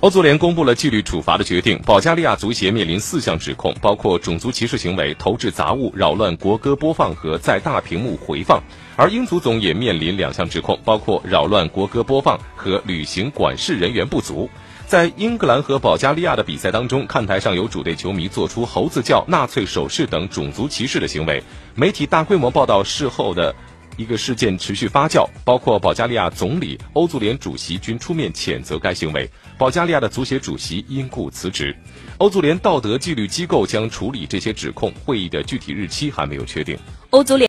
欧足联公布了纪律处罚的决定，保加利亚足协面临四项指控，包括种族歧视行为、投掷杂物、扰乱国歌播放和在大屏幕回放；而英足总也面临两项指控，包括扰乱国歌播放和履行管事人员不足。在英格兰和保加利亚的比赛当中，看台上有主队球迷做出猴子叫、纳粹手势等种族歧视的行为，媒体大规模报道事后的。一个事件持续发酵，包括保加利亚总理、欧足联主席均出面谴责该行为。保加利亚的足协主席因故辞职。欧足联道德纪律机构将处理这些指控，会议的具体日期还没有确定。欧足联。